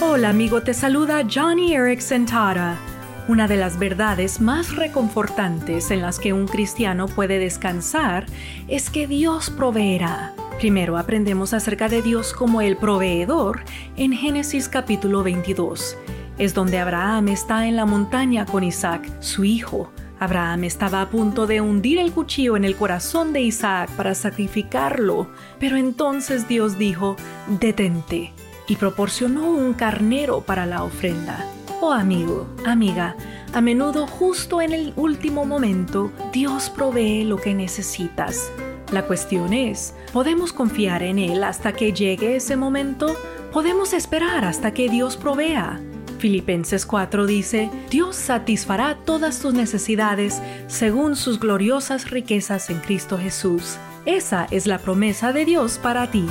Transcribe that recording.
Hola amigo, te saluda Johnny Erickson Tara. Una de las verdades más reconfortantes en las que un cristiano puede descansar es que Dios proveerá. Primero aprendemos acerca de Dios como el proveedor en Génesis capítulo 22. Es donde Abraham está en la montaña con Isaac, su hijo. Abraham estaba a punto de hundir el cuchillo en el corazón de Isaac para sacrificarlo, pero entonces Dios dijo, detente y proporcionó un carnero para la ofrenda. Oh amigo, amiga, a menudo justo en el último momento Dios provee lo que necesitas. La cuestión es, ¿podemos confiar en Él hasta que llegue ese momento? ¿Podemos esperar hasta que Dios provea? Filipenses 4 dice, Dios satisfará todas tus necesidades según sus gloriosas riquezas en Cristo Jesús. Esa es la promesa de Dios para ti.